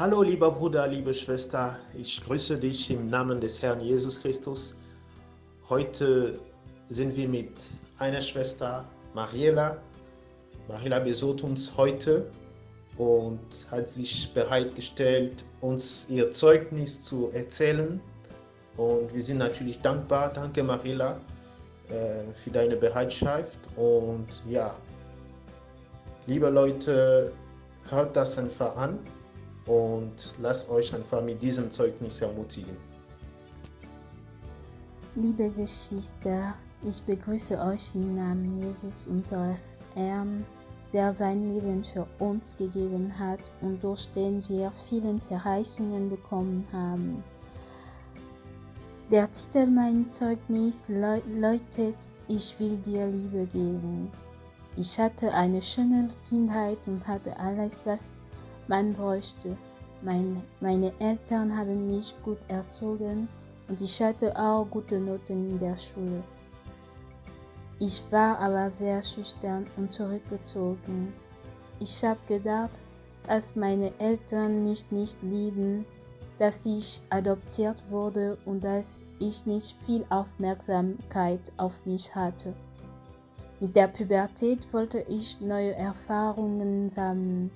Hallo lieber Bruder, liebe Schwester, ich grüße dich im Namen des Herrn Jesus Christus. Heute sind wir mit einer Schwester, Mariela. Mariela besucht uns heute und hat sich bereitgestellt, uns ihr Zeugnis zu erzählen. Und wir sind natürlich dankbar. Danke, Mariela, äh, für deine Bereitschaft. Und ja, liebe Leute, hört das einfach an und lasst euch einfach mit diesem Zeugnis ermutigen. Liebe Geschwister, ich begrüße euch im Namen Jesus, unseres Herrn, der sein Leben für uns gegeben hat und durch den wir vielen Verheißungen bekommen haben. Der Titel meines Zeugnis lautet Ich will dir Liebe geben. Ich hatte eine schöne Kindheit und hatte alles, was man bräuchte. Mein, meine Eltern haben mich gut erzogen und ich hatte auch gute Noten in der Schule. Ich war aber sehr schüchtern und zurückgezogen. Ich habe gedacht, dass meine Eltern mich nicht lieben, dass ich adoptiert wurde und dass ich nicht viel Aufmerksamkeit auf mich hatte. Mit der Pubertät wollte ich neue Erfahrungen sammeln.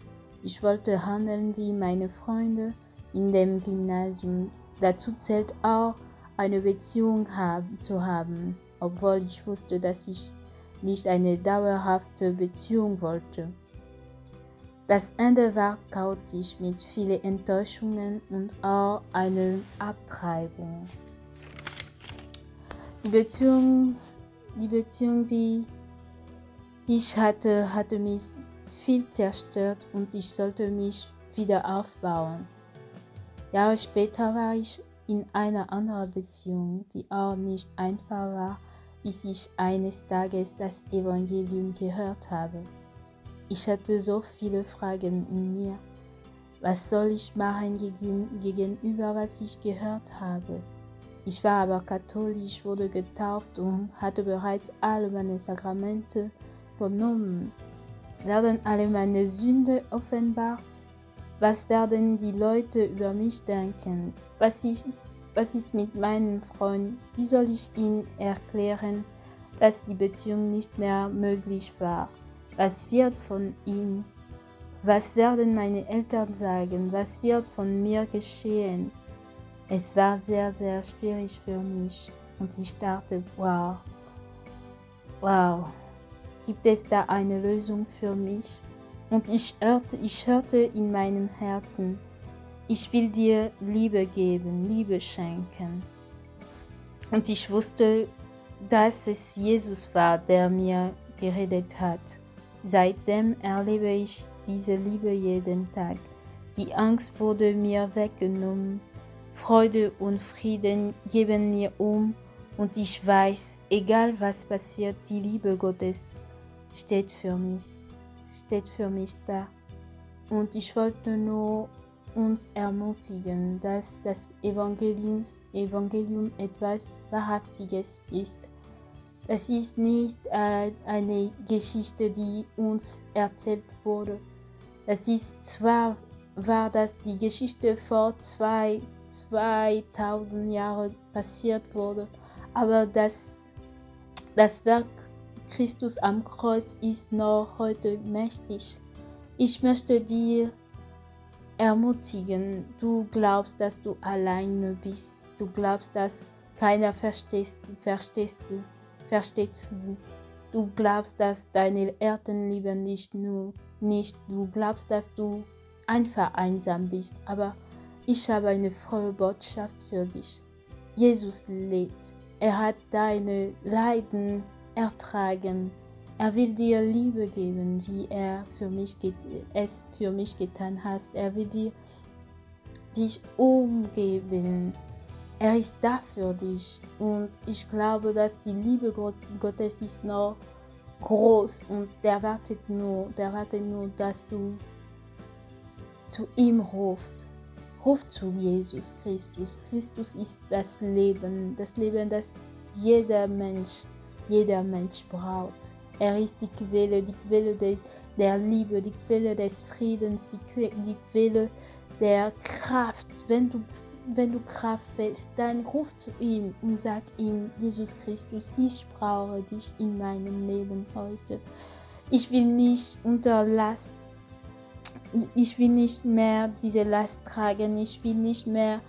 Ich wollte handeln wie meine Freunde in dem Gymnasium. Dazu zählt auch, eine Beziehung haben, zu haben, obwohl ich wusste, dass ich nicht eine dauerhafte Beziehung wollte. Das Ende war chaotisch mit vielen Enttäuschungen und auch einer Abtreibung. Die Beziehung, die Beziehung, die ich hatte, hatte mich viel zerstört und ich sollte mich wieder aufbauen. Jahre später war ich in einer anderen Beziehung, die auch nicht einfach war, bis ich eines Tages das Evangelium gehört habe. Ich hatte so viele Fragen in mir. Was soll ich machen gegenüber, was ich gehört habe? Ich war aber katholisch, wurde getauft und hatte bereits alle meine Sakramente genommen. Werden alle meine Sünde offenbart? Was werden die Leute über mich denken? Was, ich, was ist mit meinem Freund? Wie soll ich ihm erklären, dass die Beziehung nicht mehr möglich war? Was wird von ihm? Was werden meine Eltern sagen? Was wird von mir geschehen? Es war sehr, sehr schwierig für mich und ich dachte, wow, wow gibt es da eine Lösung für mich? Und ich hörte, ich hörte in meinem Herzen, ich will dir Liebe geben, Liebe schenken. Und ich wusste, dass es Jesus war, der mir geredet hat. Seitdem erlebe ich diese Liebe jeden Tag. Die Angst wurde mir weggenommen. Freude und Frieden geben mir um und ich weiß, egal was passiert, die Liebe Gottes steht für mich, steht für mich da. Und ich wollte nur uns ermutigen, dass das Evangelium, Evangelium etwas Wahrhaftiges ist. Das ist nicht äh, eine Geschichte, die uns erzählt wurde. Das ist zwar war das die Geschichte vor zwei, 2000 Jahren passiert wurde, aber das, das Werk Christus am Kreuz ist noch heute mächtig. Ich möchte dir ermutigen, du glaubst, dass du alleine bist. Du glaubst, dass keiner verstehst, verstehst du, versteht du. Du glaubst, dass deine Eltern lieben dich nur nicht. Du glaubst, dass du einfach einsam bist. Aber ich habe eine frohe Botschaft für dich. Jesus lebt. Er hat deine Leiden ertragen. Er will dir Liebe geben, wie er für mich es für mich getan hat. Er will dir dich umgeben. Er ist da für dich. Und ich glaube, dass die Liebe Gottes ist noch groß und der wartet nur, der wartet nur, dass du zu ihm rufst. Ruf zu Jesus Christus. Christus ist das Leben, das Leben, das jeder Mensch jeder Mensch braucht. Er ist die Quelle, die Quelle de, der Liebe, die Quelle des Friedens, die, die Quelle der Kraft, wenn du, wenn du Kraft fällst, dann ruf zu ihm und sag ihm, Jesus Christus, ich brauche dich in meinem Leben heute. Ich will nicht unter Last, ich will nicht mehr diese Last tragen, ich will nicht mehr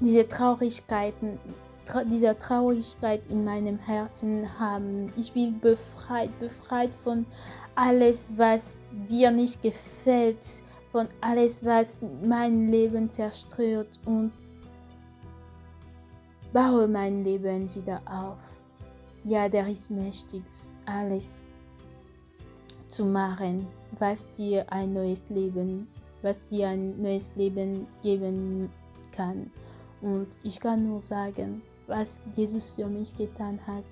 diese Traurigkeiten, tra diese Traurigkeit in meinem Herzen haben. Ich will befreit, befreit von alles, was dir nicht gefällt, von alles, was mein Leben zerstört und baue mein Leben wieder auf. Ja, der ist mächtig, alles zu machen, was dir ein neues Leben, was dir ein neues Leben geben kann. Und ich kann nur sagen, was Jesus für mich getan hat,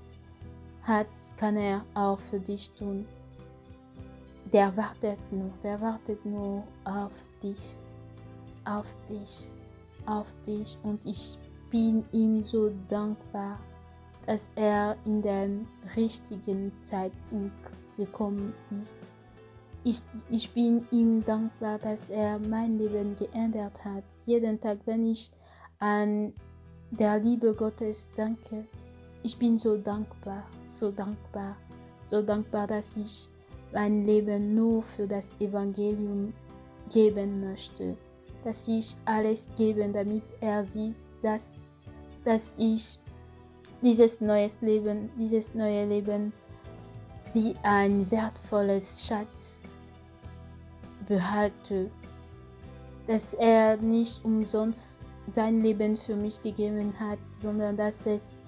hat, kann er auch für dich tun. Der wartet nur, der wartet nur auf dich, auf dich, auf dich. Und ich bin ihm so dankbar, dass er in dem richtigen Zeitpunkt gekommen ist. Ich, ich bin ihm dankbar, dass er mein Leben geändert hat. Jeden Tag, wenn ich an der Liebe Gottes danke, ich bin so dankbar, so dankbar, so dankbar, dass ich mein Leben nur für das Evangelium geben möchte, dass ich alles gebe, damit er sieht, dass, dass ich dieses neues Leben, dieses neue Leben wie ein wertvolles Schatz behalte, dass er nicht umsonst sein Leben für mich gegeben hat, sondern dass es,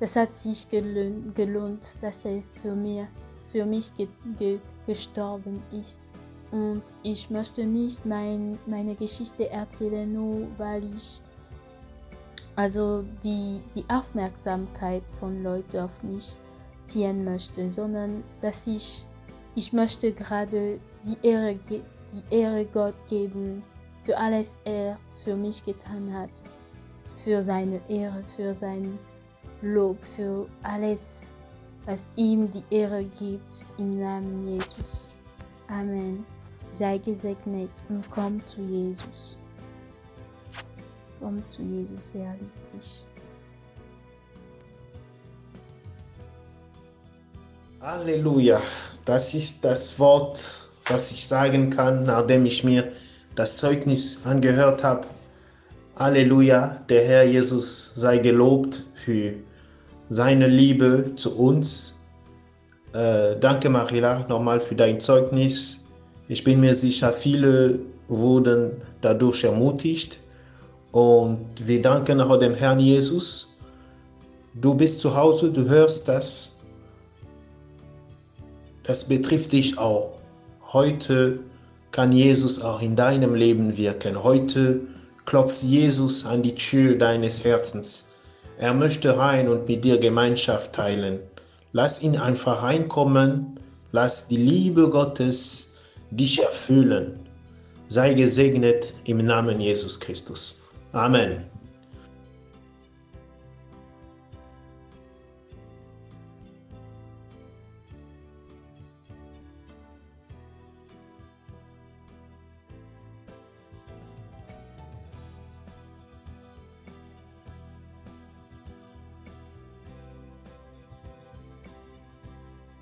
das hat sich gelohnt, gelohnt dass er für, mir, für mich ge, ge, gestorben ist. Und ich möchte nicht mein, meine Geschichte erzählen, nur weil ich also die, die Aufmerksamkeit von Leuten auf mich ziehen möchte, sondern dass ich, ich möchte gerade die Ehre, die Ehre Gott geben für alles er für mich getan hat, für seine Ehre, für sein Lob, für alles, was ihm die Ehre gibt, im Namen Jesus. Amen. Sei gesegnet und komm zu Jesus. Komm zu Jesus, er liebt dich. Halleluja. Das ist das Wort, was ich sagen kann, nachdem ich mir das Zeugnis angehört habe. Halleluja, der Herr Jesus sei gelobt für seine Liebe zu uns. Äh, danke, Marila, nochmal für dein Zeugnis. Ich bin mir sicher, viele wurden dadurch ermutigt. Und wir danken auch dem Herrn Jesus. Du bist zu Hause, du hörst das. Das betrifft dich auch. Heute kann Jesus auch in deinem Leben wirken. Heute klopft Jesus an die Tür deines Herzens. Er möchte rein und mit dir Gemeinschaft teilen. Lass ihn einfach reinkommen. Lass die Liebe Gottes dich erfüllen. Sei gesegnet im Namen Jesus Christus. Amen.